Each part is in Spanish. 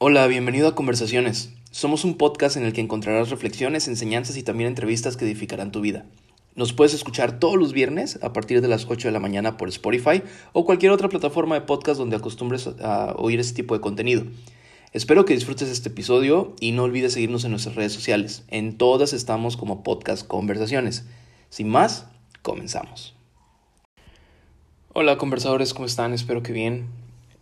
Hola, bienvenido a Conversaciones. Somos un podcast en el que encontrarás reflexiones, enseñanzas y también entrevistas que edificarán tu vida. Nos puedes escuchar todos los viernes a partir de las 8 de la mañana por Spotify o cualquier otra plataforma de podcast donde acostumbres a oír este tipo de contenido. Espero que disfrutes este episodio y no olvides seguirnos en nuestras redes sociales. En todas estamos como podcast Conversaciones. Sin más, comenzamos. Hola conversadores, ¿cómo están? Espero que bien.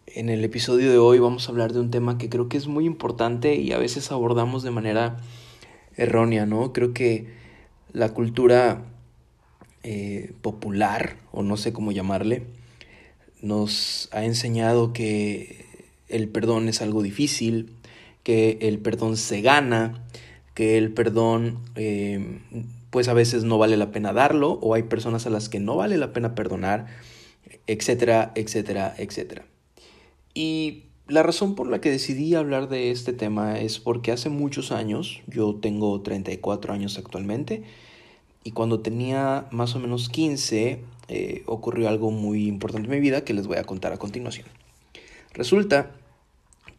En el episodio de hoy vamos a hablar de un tema que creo que es muy importante y a veces abordamos de manera errónea, ¿no? Creo que la cultura eh, popular, o no sé cómo llamarle, nos ha enseñado que el perdón es algo difícil, que el perdón se gana, que el perdón eh, pues a veces no vale la pena darlo o hay personas a las que no vale la pena perdonar etcétera, etcétera, etcétera. Y la razón por la que decidí hablar de este tema es porque hace muchos años, yo tengo 34 años actualmente, y cuando tenía más o menos 15 eh, ocurrió algo muy importante en mi vida que les voy a contar a continuación. Resulta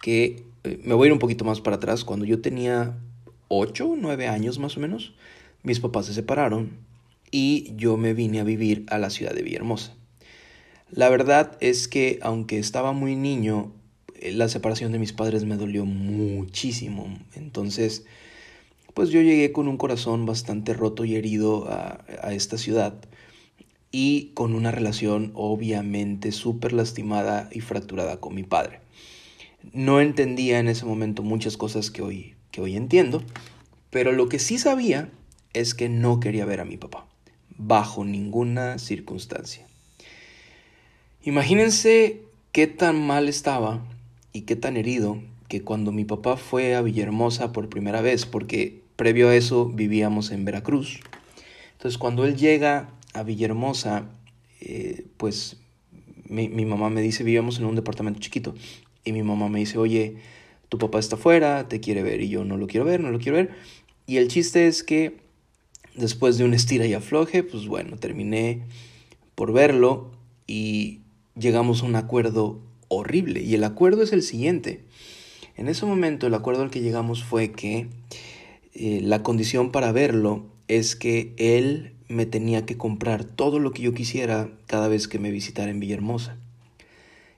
que eh, me voy a ir un poquito más para atrás, cuando yo tenía 8, 9 años más o menos, mis papás se separaron y yo me vine a vivir a la ciudad de Villahermosa. La verdad es que aunque estaba muy niño, eh, la separación de mis padres me dolió muchísimo. Entonces, pues yo llegué con un corazón bastante roto y herido a, a esta ciudad y con una relación obviamente súper lastimada y fracturada con mi padre. No entendía en ese momento muchas cosas que hoy, que hoy entiendo, pero lo que sí sabía es que no quería ver a mi papá, bajo ninguna circunstancia. Imagínense qué tan mal estaba y qué tan herido que cuando mi papá fue a Villahermosa por primera vez, porque previo a eso vivíamos en Veracruz. Entonces cuando él llega a Villahermosa, eh, pues mi, mi, mamá me dice, vivíamos en un departamento chiquito, y mi mamá me dice, oye, tu papá está afuera, te quiere ver, y yo no lo quiero ver, no lo quiero ver. Y el chiste es que después de un estira y afloje, pues bueno, terminé por verlo y llegamos a un acuerdo horrible. Y el acuerdo es el siguiente. En ese momento el acuerdo al que llegamos fue que eh, la condición para verlo es que él me tenía que comprar todo lo que yo quisiera cada vez que me visitara en Villahermosa.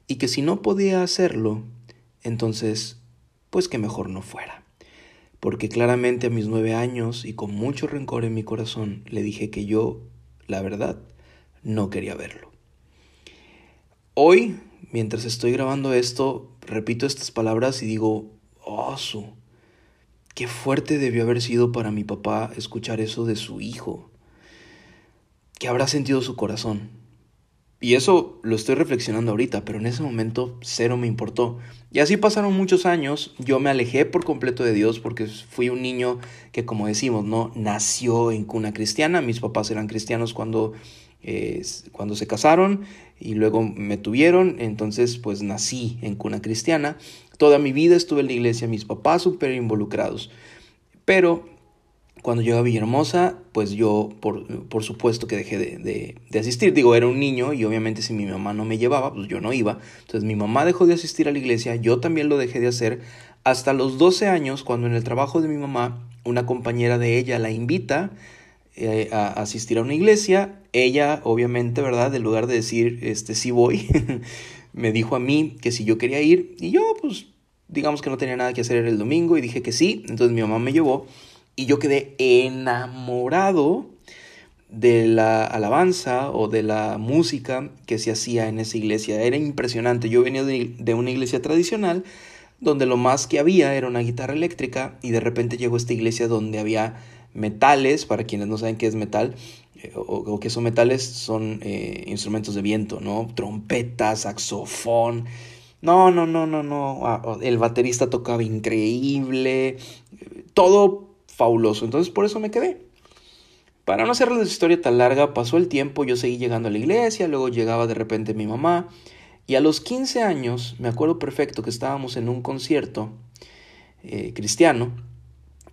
Y que si no podía hacerlo, entonces, pues que mejor no fuera. Porque claramente a mis nueve años y con mucho rencor en mi corazón le dije que yo, la verdad, no quería verlo. Hoy, mientras estoy grabando esto, repito estas palabras y digo, oh, su, qué fuerte debió haber sido para mi papá escuchar eso de su hijo. ¿Qué habrá sentido su corazón? Y eso lo estoy reflexionando ahorita, pero en ese momento cero me importó. Y así pasaron muchos años, yo me alejé por completo de Dios porque fui un niño que, como decimos, no nació en cuna cristiana. Mis papás eran cristianos cuando cuando se casaron y luego me tuvieron, entonces pues nací en cuna cristiana. Toda mi vida estuve en la iglesia, mis papás súper involucrados. Pero cuando llegué a Villahermosa, pues yo por, por supuesto que dejé de, de, asistir. Digo, era un niño y obviamente si mi mamá no me llevaba, pues yo no iba. Entonces mi mamá dejó de asistir a la iglesia, yo también lo dejé de hacer hasta los 12 años, cuando en el trabajo de mi mamá, una compañera de ella la invita eh, a asistir a una iglesia. Ella, obviamente, ¿verdad? En lugar de decir, este, sí voy, me dijo a mí que si yo quería ir. Y yo, pues, digamos que no tenía nada que hacer el domingo y dije que sí. Entonces mi mamá me llevó y yo quedé enamorado de la alabanza o de la música que se hacía en esa iglesia. Era impresionante. Yo venía de una iglesia tradicional donde lo más que había era una guitarra eléctrica y de repente llegó esta iglesia donde había metales, para quienes no saben qué es metal, eh, o, qué son metales, son eh, instrumentos de viento, ¿no? Trompeta, saxofón. No, no, no, no, no. Ah, el baterista tocaba increíble. Todo fabuloso. Entonces por eso me quedé. Para no hacerles la historia tan larga, pasó el tiempo, yo seguí llegando a la iglesia, luego llegaba de repente mi mamá. Y a los 15 años, me acuerdo perfecto que estábamos en un concierto eh, cristiano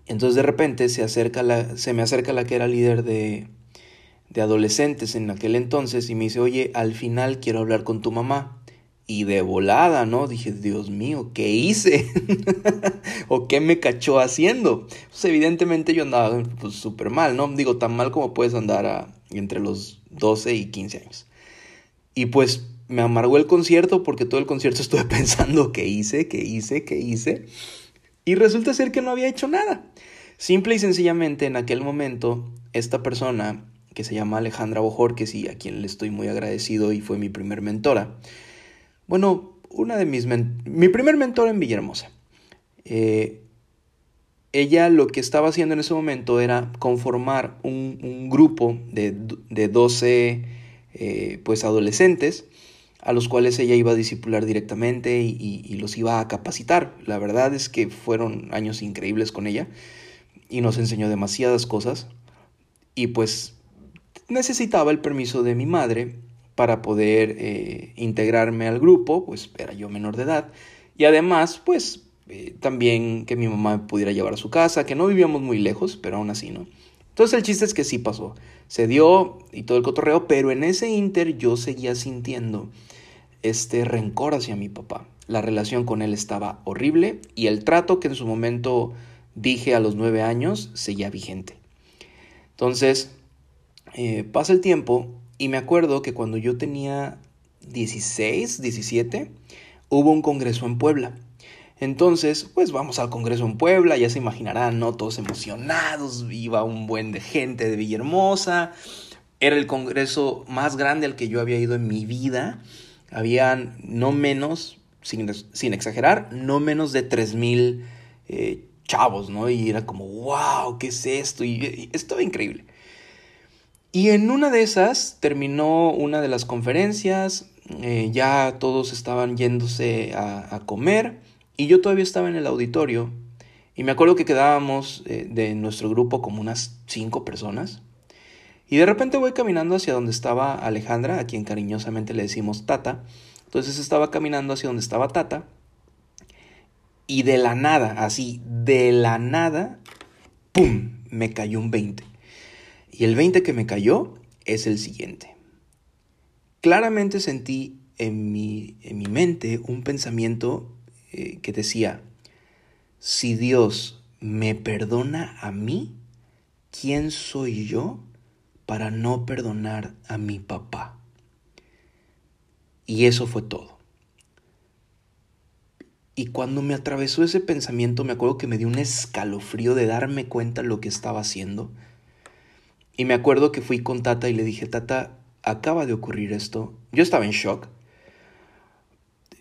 entonces de repente se, acerca la, se me acerca la que era líder de, de adolescentes en aquel entonces y me dice, oye, al final quiero hablar con tu mamá. y de volada, ¿no? Dije, Dios mío, ¿qué hice? ¿O qué me cachó haciendo? Pues evidentemente yo andaba pues, súper mal, ¿no? Digo, tan mal como puedes andar entre los 12 y 15 años. Y pues me amargó el concierto porque todo el concierto estuve pensando qué hice, qué hice, qué hice. Y resulta ser que no había hecho nada. Simple y sencillamente en aquel momento, esta persona que se llama Alejandra Bojor, que sí, a quien le estoy muy agradecido y fue mi primer mentora, bueno, una de mis... mi primer mentor en Villahermosa. Eh, ella lo que estaba haciendo en ese momento era conformar un, grupo de, de 12 eh, pues adolescentes a los cuales ella iba a discipular directamente y, los iba a capacitar. La verdad es que fueron años increíbles con ella y nos enseñó demasiadas cosas y pues necesitaba el permiso de mi madre para poder eh, integrarme al grupo, pues era yo menor de edad, y además, pues eh, también que mi mamá me pudiera llevar a su casa, que no vivíamos muy lejos, pero aún así, ¿no? Entonces el chiste es que sí pasó, se dio y todo el cotorreo, pero en ese inter yo seguía sintiendo este rencor hacia mi papá. La relación con él estaba horrible y el trato que en su momento dije a los nueve años seguía vigente. Entonces, eh, pasa el tiempo y me acuerdo que cuando yo tenía 16, 17, hubo un congreso en Puebla. Entonces, pues vamos al congreso en Puebla, ya se imaginarán, ¿no? Todos emocionados, iba un buen de gente de Villahermosa. Era el congreso más grande al que yo había ido en mi vida. Habían no menos, sin, exagerar, no menos de 3.000 eh, chavos, ¿no? Y era como, wow, ¿qué es esto? Y, y estaba increíble. Y en una de esas terminó una de las conferencias, eh, ya todos estaban yéndose a, comer y yo todavía estaba en el auditorio y me acuerdo que quedábamos eh, de nuestro grupo como unas cinco personas y de repente voy caminando hacia donde estaba Alejandra, a quien cariñosamente le decimos Tata. Entonces estaba caminando hacia donde estaba Tata y de la nada, así, de la nada, ¡pum! Me cayó un 20. Y el 20 que me cayó es el siguiente. Claramente sentí en mi, en mi mente un pensamiento eh, que decía, si Dios me perdona a mí, ¿quién soy yo para no perdonar a mi papá? Y eso fue todo. Y cuando me atravesó ese pensamiento, me acuerdo que me dio un escalofrío de darme cuenta de lo que estaba haciendo y me acuerdo que fui con Tata y le dije, Tata, acaba de ocurrir esto. Yo estaba en shock.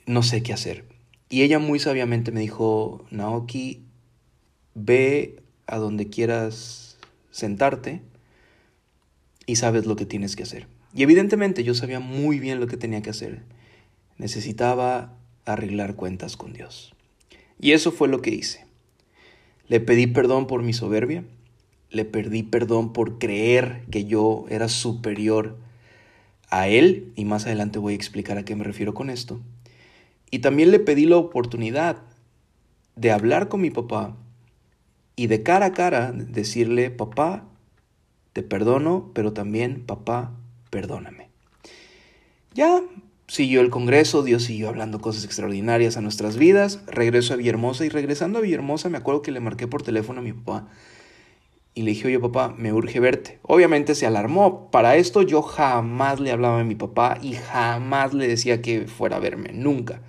No sé qué hacer. Y ella muy sabiamente me dijo, Naoki, ve a donde quieras sentarte y sabes lo que tienes que hacer. Y evidentemente yo sabía muy bien lo que tenía que hacer. Necesitaba arreglar cuentas con Dios. Y eso fue lo que hice. Le pedí perdón por mi soberbia, le perdí perdón por creer que yo era superior a él, y más adelante voy a explicar a qué me refiero con esto. Y también le pedí la oportunidad de hablar con mi papá y de cara a cara decirle, papá, te perdono, pero también, papá, perdóname. Ya siguió el Congreso, Dios siguió hablando cosas extraordinarias a nuestras vidas, regreso a Villahermosa y regresando a Villahermosa me acuerdo que le marqué por teléfono a mi papá y le dije, oye papá, me urge verte. Obviamente se alarmó. Para esto yo jamás le hablaba a mi papá y jamás le decía que fuera a verme, nunca.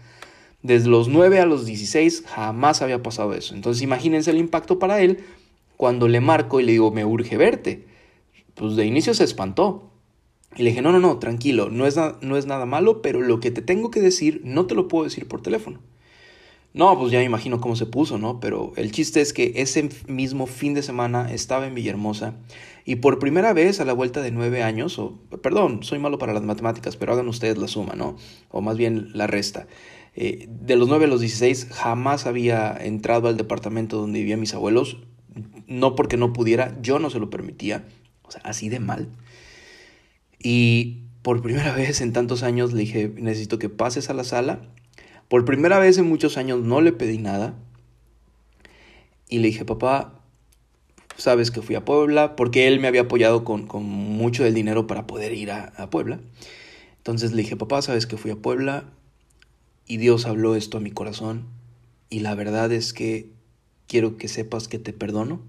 Desde los 9 a los 16 jamás había pasado eso. Entonces imagínense el impacto para él cuando le marco y le digo, me urge verte. Pues de inicio se espantó. Y le dije, no, no, no, tranquilo, no es, no es nada malo, pero lo que te tengo que decir no te lo puedo decir por teléfono. No, pues ya me imagino cómo se puso, ¿no? Pero el chiste es que ese mismo fin de semana estaba en Villahermosa y por primera vez a la vuelta de nueve años, o perdón, soy malo para las matemáticas, pero hagan ustedes la suma, ¿no? O más bien la resta. Eh, de los nueve a los dieciséis jamás había entrado al departamento donde vivían mis abuelos, no porque no pudiera, yo no se lo permitía, o sea, así de mal. Y por primera vez en tantos años le dije, necesito que pases a la sala por primera vez en muchos años no le pedí nada. Y le dije, papá, sabes que fui a Puebla, porque él me había apoyado con, mucho del dinero para poder ir a, Puebla. Entonces le dije, papá, sabes que fui a Puebla, y Dios habló esto a mi corazón y la verdad es que quiero que sepas que te perdono.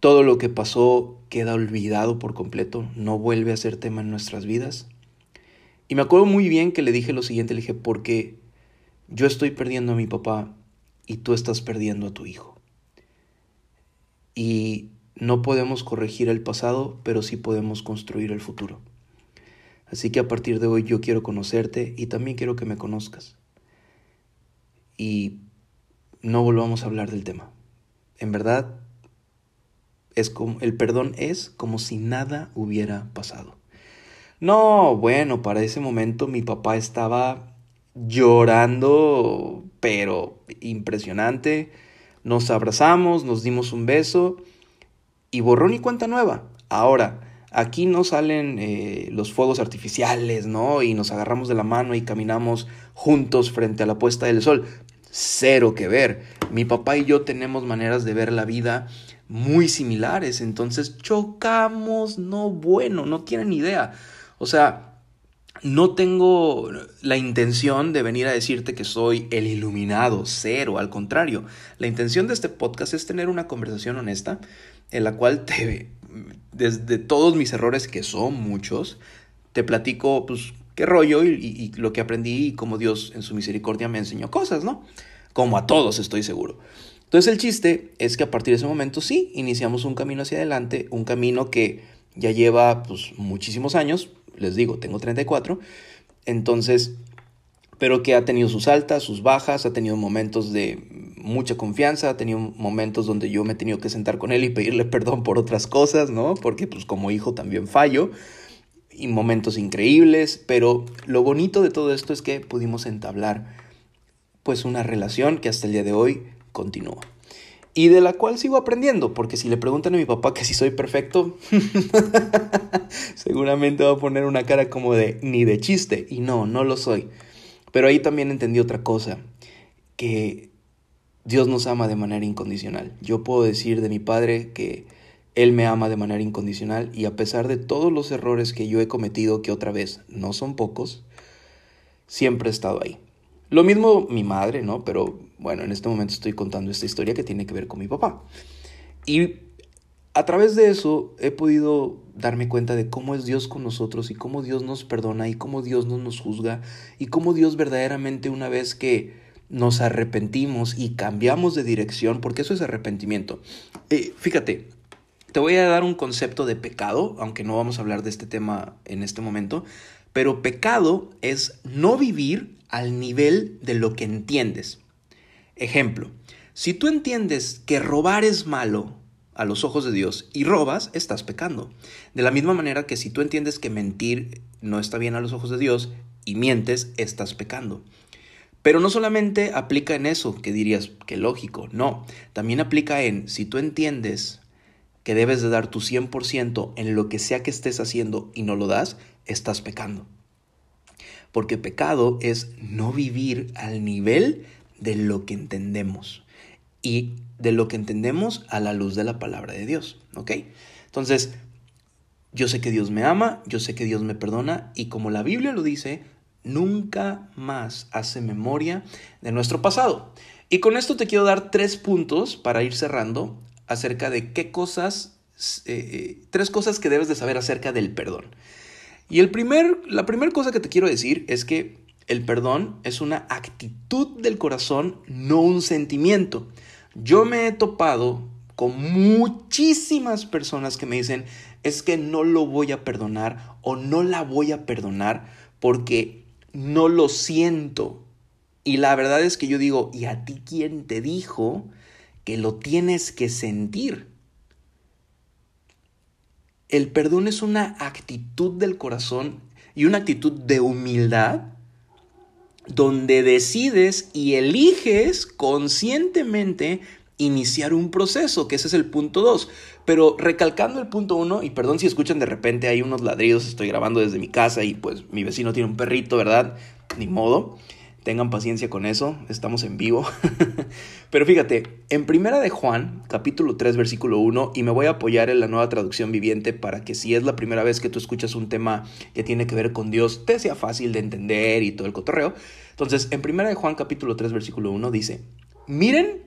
Todo lo que pasó queda olvidado por completo, no vuelve a ser tema en nuestras vidas. Y me acuerdo muy bien que le dije lo siguiente, le dije, porque yo estoy perdiendo a mi papá y tú estás perdiendo a tu hijo. Y no podemos corregir el pasado, pero sí podemos construir el futuro. Así que a partir de hoy yo quiero conocerte y también quiero que me conozcas. Y no volvamos a hablar del tema. En verdad, es como, el perdón es como si nada hubiera pasado. No, bueno, para ese momento mi papá estaba llorando, pero impresionante. Nos abrazamos, nos dimos un beso y borrón y cuenta nueva. Ahora, aquí no salen eh, los fuegos artificiales, ¿no? Y nos agarramos de la mano y caminamos juntos frente a la puesta del sol. Cero que ver. Mi papá y yo tenemos maneras de ver la vida muy similares, entonces chocamos, no bueno, no tienen idea. O sea, no tengo la intención de venir a decirte que soy el iluminado, cero, al contrario. La intención de este podcast es tener una conversación honesta en la cual te, desde todos mis errores, que son muchos, te platico, pues, qué rollo y, y, lo que aprendí y cómo Dios en su misericordia me enseñó cosas, ¿no? Como a todos, estoy seguro. Entonces el chiste es que a partir de ese momento sí, iniciamos un camino hacia adelante, un camino que ya lleva pues muchísimos años, les digo, tengo 34, entonces, pero que ha tenido sus altas, sus bajas, ha tenido momentos de mucha confianza, ha tenido momentos donde yo me he tenido que sentar con él y pedirle perdón por otras cosas, ¿no? Porque pues como hijo también fallo, y momentos increíbles, pero lo bonito de todo esto es que pudimos entablar pues una relación que hasta el día de hoy continúa y de la cual sigo aprendiendo, porque si le preguntan a mi papá que si soy perfecto, seguramente va a poner una cara como de ni de chiste, y no, no lo soy. Pero ahí también entendí otra cosa, que Dios nos ama de manera incondicional. Yo puedo decir de mi padre que Él me ama de manera incondicional y a pesar de todos los errores que yo he cometido, que otra vez no son pocos, siempre he estado ahí. Lo mismo mi madre, ¿no? Pero bueno, en este momento estoy contando esta historia que tiene que ver con mi papá. Y a través de eso he podido darme cuenta de cómo es Dios con nosotros y cómo Dios nos perdona y cómo Dios no nos juzga y cómo Dios verdaderamente una vez que nos arrepentimos y cambiamos de dirección, porque eso es arrepentimiento. Eh, fíjate, te voy a dar un concepto de pecado, aunque no vamos a hablar de este tema en este momento, pero pecado es no vivir al nivel de lo que entiendes. Ejemplo, si tú entiendes que robar es malo a los ojos de Dios y robas, estás pecando. De la misma manera que si tú entiendes que mentir no está bien a los ojos de Dios y mientes, estás pecando. Pero no solamente aplica en eso, que dirías que lógico, no, también aplica en si tú entiendes que debes de dar tu 100% en lo que sea que estés haciendo y no lo das, estás pecando. Porque pecado es no vivir al nivel de lo que entendemos y de lo que entendemos a la luz de la palabra de Dios, ¿ok? Entonces, yo sé que Dios me ama, yo sé que Dios me perdona y como la Biblia lo dice, nunca más hace memoria de nuestro pasado. Y con esto te quiero dar tres puntos para ir cerrando acerca de qué cosas, eh, eh, tres cosas que debes de saber acerca del perdón. Y el primer, la primera cosa que te quiero decir es que el perdón es una actitud del corazón, no un sentimiento. Yo me he topado con muchísimas personas que me dicen, es que no lo voy a perdonar o no la voy a perdonar porque no lo siento. Y la verdad es que yo digo, ¿y a ti quién te dijo que lo tienes que sentir? El perdón es una actitud del corazón y una actitud de humildad donde decides y eliges conscientemente iniciar un proceso, que ese es el punto 2. Pero recalcando el punto 1, y perdón si escuchan de repente hay unos ladridos, estoy grabando desde mi casa y pues mi vecino tiene un perrito, ¿verdad? Ni modo. Tengan paciencia con eso, estamos en vivo. Pero fíjate, en Primera de Juan, capítulo 3, versículo 1, y me voy a apoyar en la nueva traducción viviente para que si es la primera vez que tú escuchas un tema que tiene que ver con Dios, te sea fácil de entender y todo el cotorreo. Entonces, en Primera de Juan, capítulo 3, versículo 1, dice, miren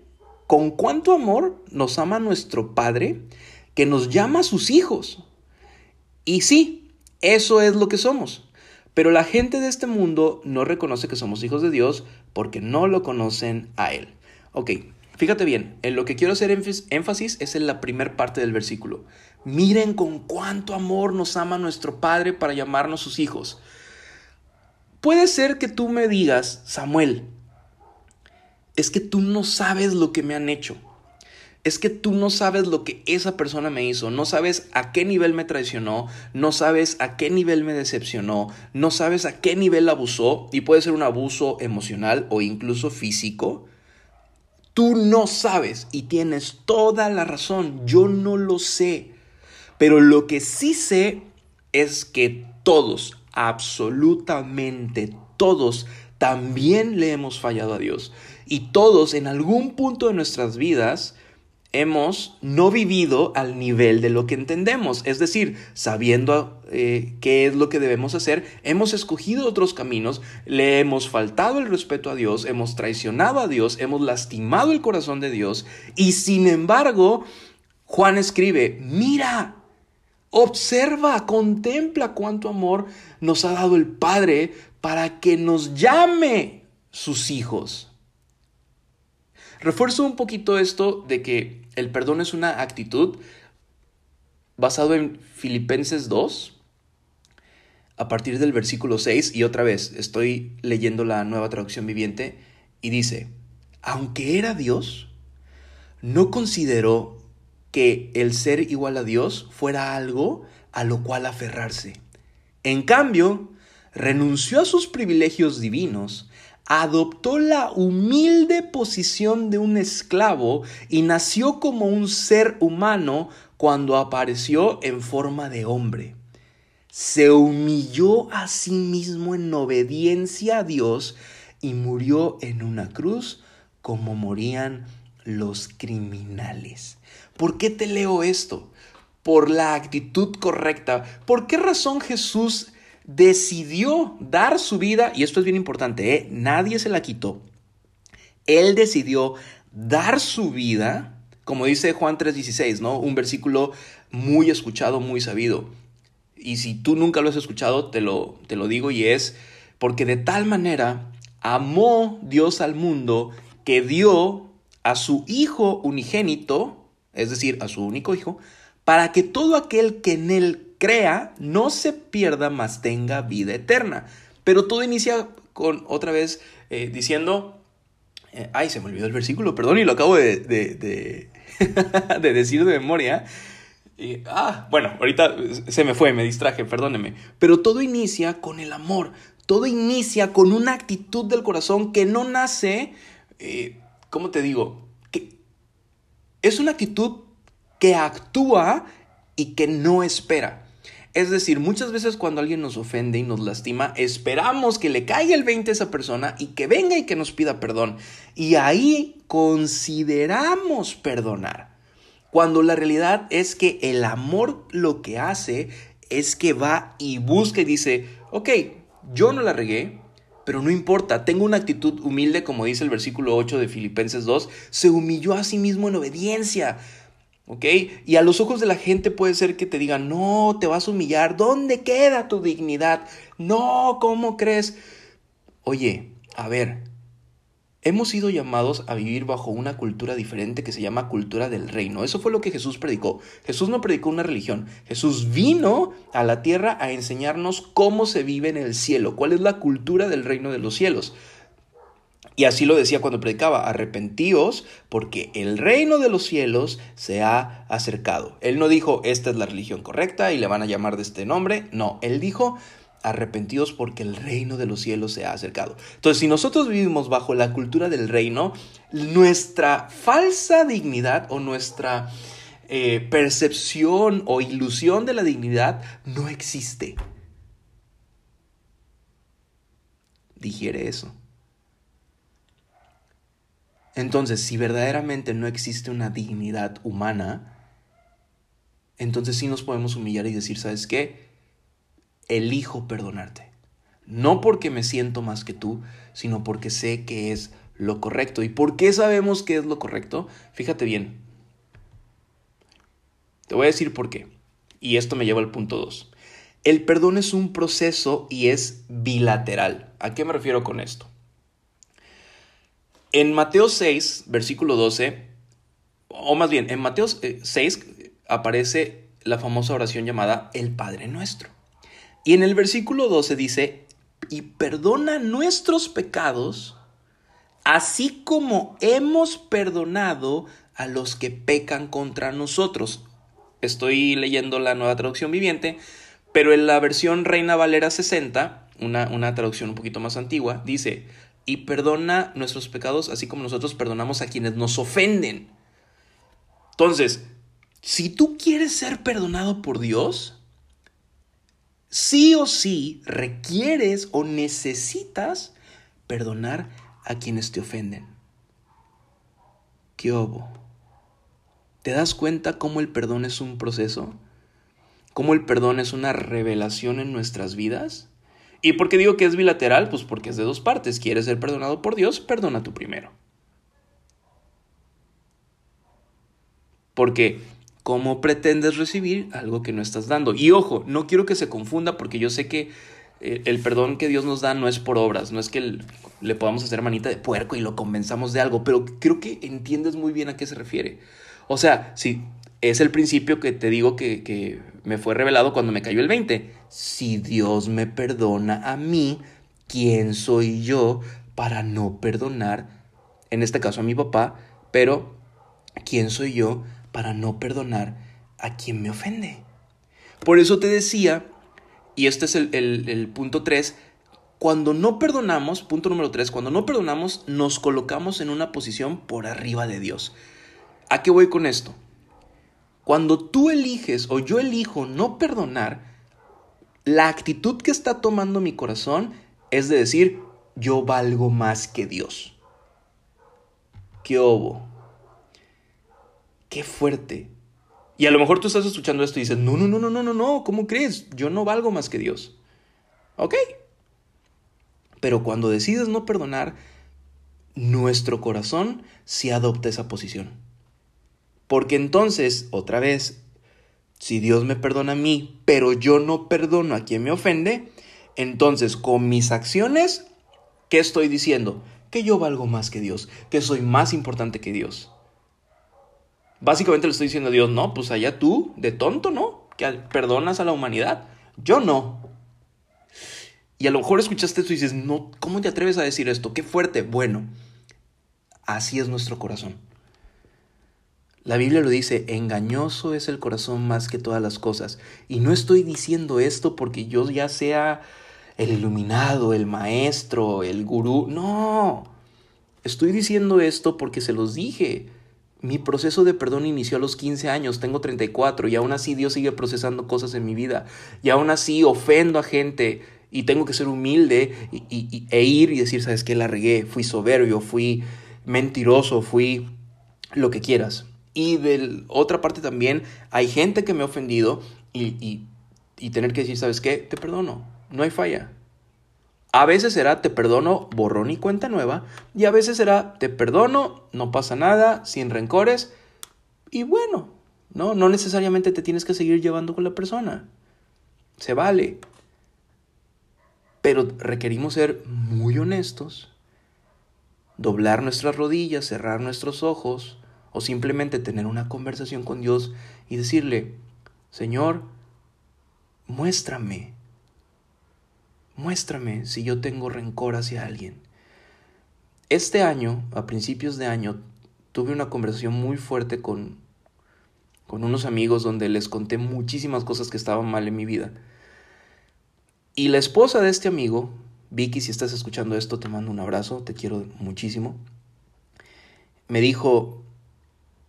con cuánto amor nos ama nuestro Padre, que nos llama a sus hijos. Y sí, eso es lo que somos. Pero la gente de este mundo no reconoce que somos hijos de Dios porque no lo conocen a Él. Ok, fíjate bien, en lo que quiero hacer énfasis es en la primera parte del versículo. Miren con cuánto amor nos ama nuestro Padre para llamarnos sus hijos. Puede ser que tú me digas, Samuel, es que tú no sabes lo que me han hecho es que tú no sabes lo que esa persona me hizo, no sabes a qué nivel me traicionó, no sabes a qué nivel me decepcionó, no sabes a qué nivel abusó, y puede ser un abuso emocional o incluso físico. Tú no sabes y tienes toda la razón, yo no lo sé, pero lo que sí sé es que todos, absolutamente todos, también le hemos fallado a Dios. Y todos en algún punto de nuestras vidas, hemos no vivido al nivel de lo que entendemos. Es decir, sabiendo eh, qué es lo que debemos hacer, hemos escogido otros caminos, le hemos faltado el respeto a Dios, hemos traicionado a Dios, hemos lastimado el corazón de Dios y sin embargo, Juan escribe, mira, observa, contempla cuánto amor nos ha dado el Padre para que nos llame sus hijos. Refuerzo un poquito esto de que el perdón es una actitud basado en Filipenses 2, a partir del versículo 6, y otra vez estoy leyendo la nueva traducción viviente, y dice, aunque era Dios, no consideró que el ser igual a Dios fuera algo a lo cual aferrarse. En cambio, renunció a sus privilegios divinos, adoptó la humilde posición de un esclavo y nació como un ser humano cuando apareció en forma de hombre. Se humilló a sí mismo en obediencia a Dios y murió en una cruz como morían los criminales. ¿Por qué te leo esto? Por la actitud correcta. ¿Por qué razón Jesús decidió dar su vida, y esto es bien importante, ¿eh? nadie se la quitó. Él decidió dar su vida, como dice Juan 3:16, ¿no? Un versículo muy escuchado, muy sabido. Y si tú nunca lo has escuchado, te lo, te lo digo y es porque de tal manera amó Dios al mundo que dio a su Hijo unigénito, es decir, a su único Hijo, para que todo aquel que en él crea, no se pierda, mas tenga vida eterna. Pero todo inicia con otra vez eh, diciendo, eh, ay, se me olvidó el versículo, perdón, y lo acabo de, de, de, decir de memoria. ah, bueno, ahorita se me fue, me distraje, perdóneme. Pero todo inicia con el amor, todo inicia con una actitud del corazón que no nace, eh, ¿cómo te digo? Es una actitud que actúa y que no espera. Es decir, muchas veces cuando alguien nos ofende y nos lastima, esperamos que le caiga el 20 a esa persona y que venga y que nos pida perdón. Y ahí consideramos perdonar. Cuando la realidad es que el amor lo que hace es que va y busca y dice, ok, yo no la regué, pero no importa, tengo una actitud humilde, como dice el versículo 8 de Filipenses 2, se humilló a sí mismo en obediencia ¿Ok? Y a los ojos de la gente puede ser que te digan, no, te vas a humillar, ¿dónde queda tu dignidad? No, ¿cómo crees? Oye, a ver, hemos sido llamados a vivir bajo una cultura diferente que se llama cultura del reino. Eso fue lo que Jesús predicó. Jesús no predicó una religión. Jesús vino a la tierra a enseñarnos cómo se vive en el cielo, cuál es la cultura del reino de los cielos. Y así lo decía cuando predicaba, arrepentíos porque el reino de los cielos se ha acercado. Él no dijo, esta es la religión correcta y le van a llamar de este nombre. No, él dijo, arrepentíos porque el reino de los cielos se ha acercado. Entonces, si nosotros vivimos bajo la cultura del reino, nuestra falsa dignidad o nuestra eh, percepción o ilusión de la dignidad no existe. Digiere eso. Entonces, si verdaderamente no existe una dignidad humana, entonces sí nos podemos humillar y decir, ¿sabes qué? Elijo perdonarte. No porque me siento más que tú, sino porque sé que es lo correcto. ¿Y por qué sabemos que es lo correcto? Fíjate bien. Te voy a decir por qué. Y esto me lleva al punto 2. El perdón es un proceso y es bilateral. ¿A qué me refiero con esto? En Mateo 6, versículo 12, o más bien, en Mateo 6 eh, aparece la famosa oración llamada el Padre Nuestro. Y en el versículo 12 dice, y perdona nuestros pecados, así como hemos perdonado a los que pecan contra nosotros. Estoy leyendo la nueva traducción viviente, pero en la versión Reina Valera 60, una, una traducción un poquito más antigua, dice, y perdona nuestros pecados así como nosotros perdonamos a quienes nos ofenden. Entonces, si tú quieres ser perdonado por Dios, sí o sí requieres o necesitas perdonar a quienes te ofenden. ¿Qué obo? ¿Te das cuenta cómo el perdón es un proceso? ¿Cómo el perdón es una revelación en nuestras vidas? ¿Y por qué digo que es bilateral? Pues porque es de dos partes. ¿Quieres ser perdonado por Dios? Perdona tú primero. Porque ¿cómo pretendes recibir algo que no estás dando? Y ojo, no quiero que se confunda porque yo sé que eh, el perdón que Dios nos da no es por obras, no es que le podamos hacer manita de puerco y lo convenzamos de algo, pero creo que entiendes muy bien a qué se refiere. O sea, si es el principio que te digo que, me fue revelado cuando me cayó el 20. Si Dios me perdona a mí, ¿quién soy yo para no perdonar? En este caso a mi papá, pero ¿quién soy yo para no perdonar a quien me ofende? Por eso te decía, y este es el, el punto 3, cuando no perdonamos, punto número 3, cuando no perdonamos nos colocamos en una posición por arriba de Dios. ¿A qué voy con esto? Cuando tú eliges o yo elijo no perdonar, la actitud que está tomando mi corazón es de decir, yo valgo más que Dios. ¿Qué obo? Qué fuerte. Y a lo mejor tú estás escuchando esto y dices, no, no, no, no, no, no, no, ¿cómo crees? Yo no valgo más que Dios. Ok. Pero cuando decides no perdonar, nuestro corazón sí adopta esa posición. Porque entonces, otra vez, si Dios me perdona a mí, pero yo no perdono a quien me ofende, entonces con mis acciones, ¿qué estoy diciendo? Que yo valgo más que Dios, que soy más importante que Dios. Básicamente le estoy diciendo a Dios, no, pues allá tú, de tonto, ¿no? Que perdonas a la humanidad. Yo no. Y a lo mejor escuchaste esto y dices, no, ¿cómo te atreves a decir esto? Qué fuerte. Bueno, así es nuestro corazón. La Biblia lo dice, engañoso es el corazón más que todas las cosas. Y no estoy diciendo esto porque yo ya sea el iluminado, el maestro, el gurú. No, estoy diciendo esto porque se los dije. Mi proceso de perdón inició a los 15 años, tengo 34 y aún así Dios sigue procesando cosas en mi vida. Y aún así ofendo a gente y tengo que ser humilde y, e ir y decir, ¿sabes qué? La regué, fui soberbio, fui mentiroso, fui lo que quieras. Y de otra parte también hay gente que me ha ofendido y, y, tener que decir, ¿sabes qué? Te perdono, no hay falla. A veces será te perdono, borrón y cuenta nueva. Y a veces será te perdono, no pasa nada, sin rencores. Y bueno, no, no necesariamente te tienes que seguir llevando con la persona. Se vale. Pero requerimos ser muy honestos, doblar nuestras rodillas, cerrar nuestros ojos o simplemente tener una conversación con Dios y decirle, Señor, muéstrame, muéstrame si yo tengo rencor hacia alguien. Este año, a principios de año, tuve una conversación muy fuerte con, con unos amigos donde les conté muchísimas cosas que estaban mal en mi vida. Y la esposa de este amigo, Vicky, si estás escuchando esto, te mando un abrazo, te quiero muchísimo. Me dijo,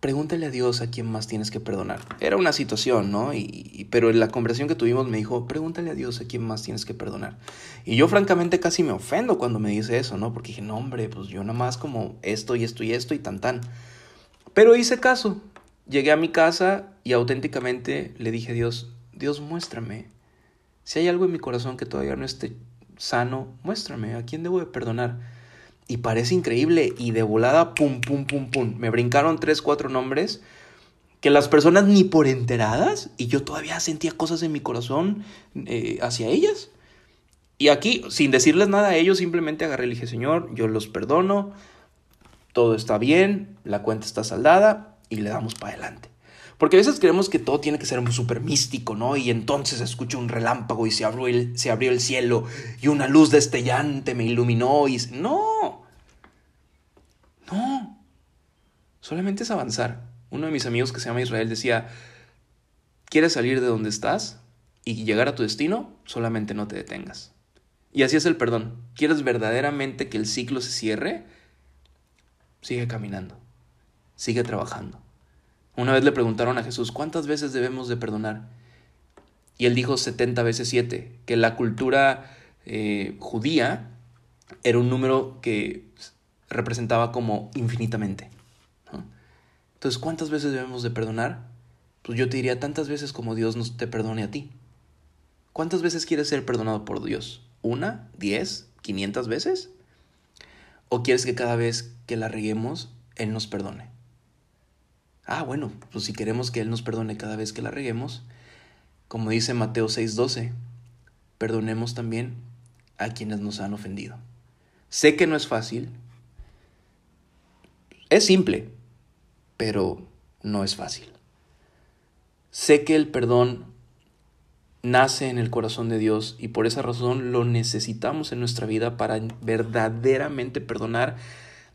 pregúntale a Dios a quién más tienes que perdonar. Era una situación, ¿no? Y, pero en la conversación que tuvimos me dijo, pregúntale a Dios a quién más tienes que perdonar. Y yo francamente casi me ofendo cuando me dice eso, ¿no? Porque dije, no, hombre, pues yo nada más como esto y esto y esto y tan tan. Pero hice caso. Llegué a mi casa y auténticamente le dije a Dios, Dios, muéstrame. Si hay algo en mi corazón que todavía no esté sano, muéstrame a quién debo de perdonar. Y parece increíble. Y de volada, pum, pum, pum, pum. Me brincaron tres, cuatro nombres que las personas ni por enteradas y yo todavía sentía cosas en mi corazón eh, hacia ellas. Y aquí, sin decirles nada a ellos, simplemente agarré y dije, Señor, yo los perdono, todo está bien, la cuenta está saldada y le damos para adelante. Porque a veces creemos que todo tiene que ser súper místico, ¿no? Y entonces escucho un relámpago y se abrió, el, se abrió el cielo y una luz destellante me iluminó y... No. Solamente es avanzar. Uno de mis amigos que se llama Israel decía, ¿quieres salir de donde estás y llegar a tu destino? Solamente no te detengas. Y así es el perdón. ¿Quieres verdaderamente que el ciclo se cierre? Sigue caminando. Sigue trabajando. Una vez le preguntaron a Jesús, ¿cuántas veces debemos de perdonar? Y él dijo 70 veces 7, que la cultura eh, judía era un número que representaba como infinitamente. Entonces, ¿cuántas veces debemos de perdonar? Pues yo te diría tantas veces como Dios nos te perdone a ti. ¿Cuántas veces quieres ser perdonado por Dios? ¿Una? ¿Diez? ¿Quinientas veces? ¿O quieres que cada vez que la reguemos, Él nos perdone? Ah, bueno, pues si queremos que Él nos perdone cada vez que la reguemos, como dice Mateo 6:12, perdonemos también a quienes nos han ofendido. Sé que no es fácil, es simple, pero no es fácil. Sé que el perdón nace en el corazón de Dios y por esa razón lo necesitamos en nuestra vida para verdaderamente perdonar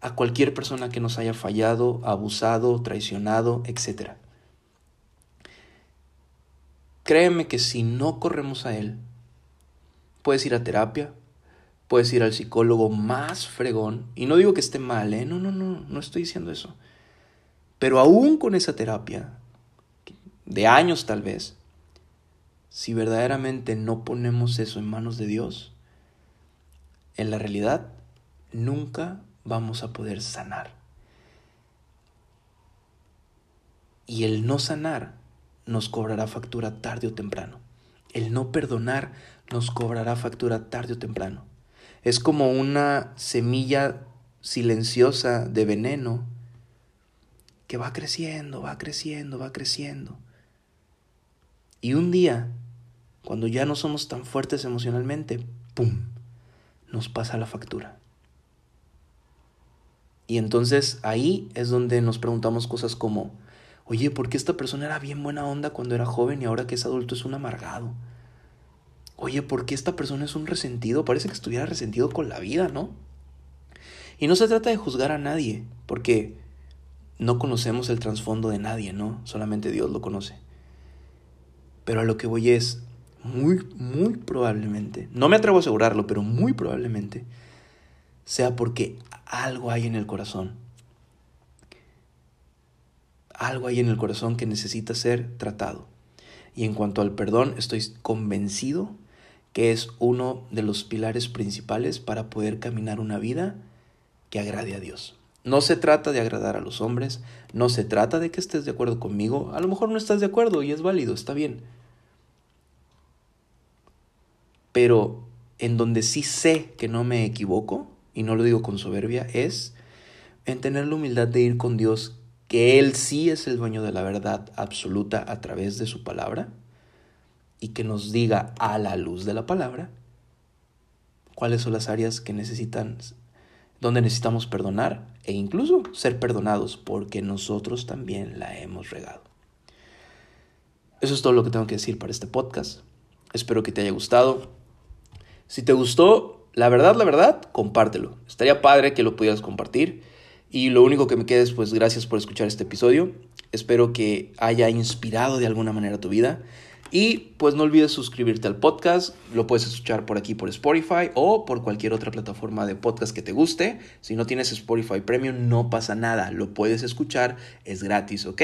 a cualquier persona que nos haya fallado, abusado, traicionado, etc. Créeme que si no corremos a Él, puedes ir a terapia, puedes ir al psicólogo más fregón, y no digo que esté mal, ¿eh? no, no, no, no estoy diciendo eso. Pero aún con esa terapia, de años tal vez, si verdaderamente no ponemos eso en manos de Dios, en la realidad nunca vamos a poder sanar. Y el no sanar nos cobrará factura tarde o temprano. El no perdonar nos cobrará factura tarde o temprano. Es como una semilla silenciosa de veneno que va creciendo, va creciendo, va creciendo. Y un día, cuando ya no somos tan fuertes emocionalmente, ¡pum!, nos pasa la factura. Y entonces ahí es donde nos preguntamos cosas como, oye, ¿por qué esta persona era bien buena onda cuando era joven y ahora que es adulto es un amargado? Oye, ¿por qué esta persona es un resentido? Parece que estuviera resentido con la vida, ¿no? Y no se trata de juzgar a nadie, porque no conocemos el trasfondo de nadie, ¿no? Solamente Dios lo conoce. Pero a lo que voy es, muy, muy probablemente, no me atrevo a asegurarlo, pero muy probablemente, sea porque algo hay en el corazón. Algo hay en el corazón que necesita ser tratado. Y en cuanto al perdón, estoy convencido que es uno de los pilares principales para poder caminar una vida que agrade a Dios. No se trata de agradar a los hombres, no se trata de que estés de acuerdo conmigo, a lo mejor no estás de acuerdo y es válido, está bien. Pero en donde sí sé que no me equivoco, y no lo digo con soberbia, es en tener la humildad de ir con Dios, que Él sí es el dueño de la verdad absoluta a través de su palabra, y que nos diga a la luz de la palabra cuáles son las áreas que necesitan, donde necesitamos perdonar e incluso ser perdonados, porque nosotros también la hemos regado. Eso es todo lo que tengo que decir para este podcast. Espero que te haya gustado. Si te gustó, la verdad, la verdad, compártelo. Estaría padre que lo pudieras compartir. Y lo único que me queda es pues gracias por escuchar este episodio. Espero que haya inspirado de alguna manera tu vida. Y pues no olvides suscribirte al podcast, lo puedes escuchar por aquí por Spotify o por cualquier otra plataforma de podcast que te guste. Si no tienes Spotify Premium no pasa nada, lo puedes escuchar, es gratis, ¿ok?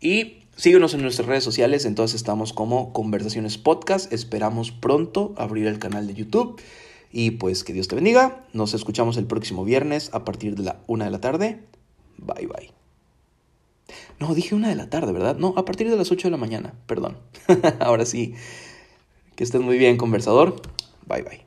Y síguenos en nuestras redes sociales, entonces estamos como Conversaciones Podcast, esperamos pronto abrir el canal de YouTube. Y pues que Dios te bendiga, nos escuchamos el próximo viernes a partir de la una de la tarde. Bye bye. No, dije una de la tarde, ¿verdad? No, a partir de las 8 de la mañana, perdón. Ahora sí, que estés muy bien, conversador. Bye bye.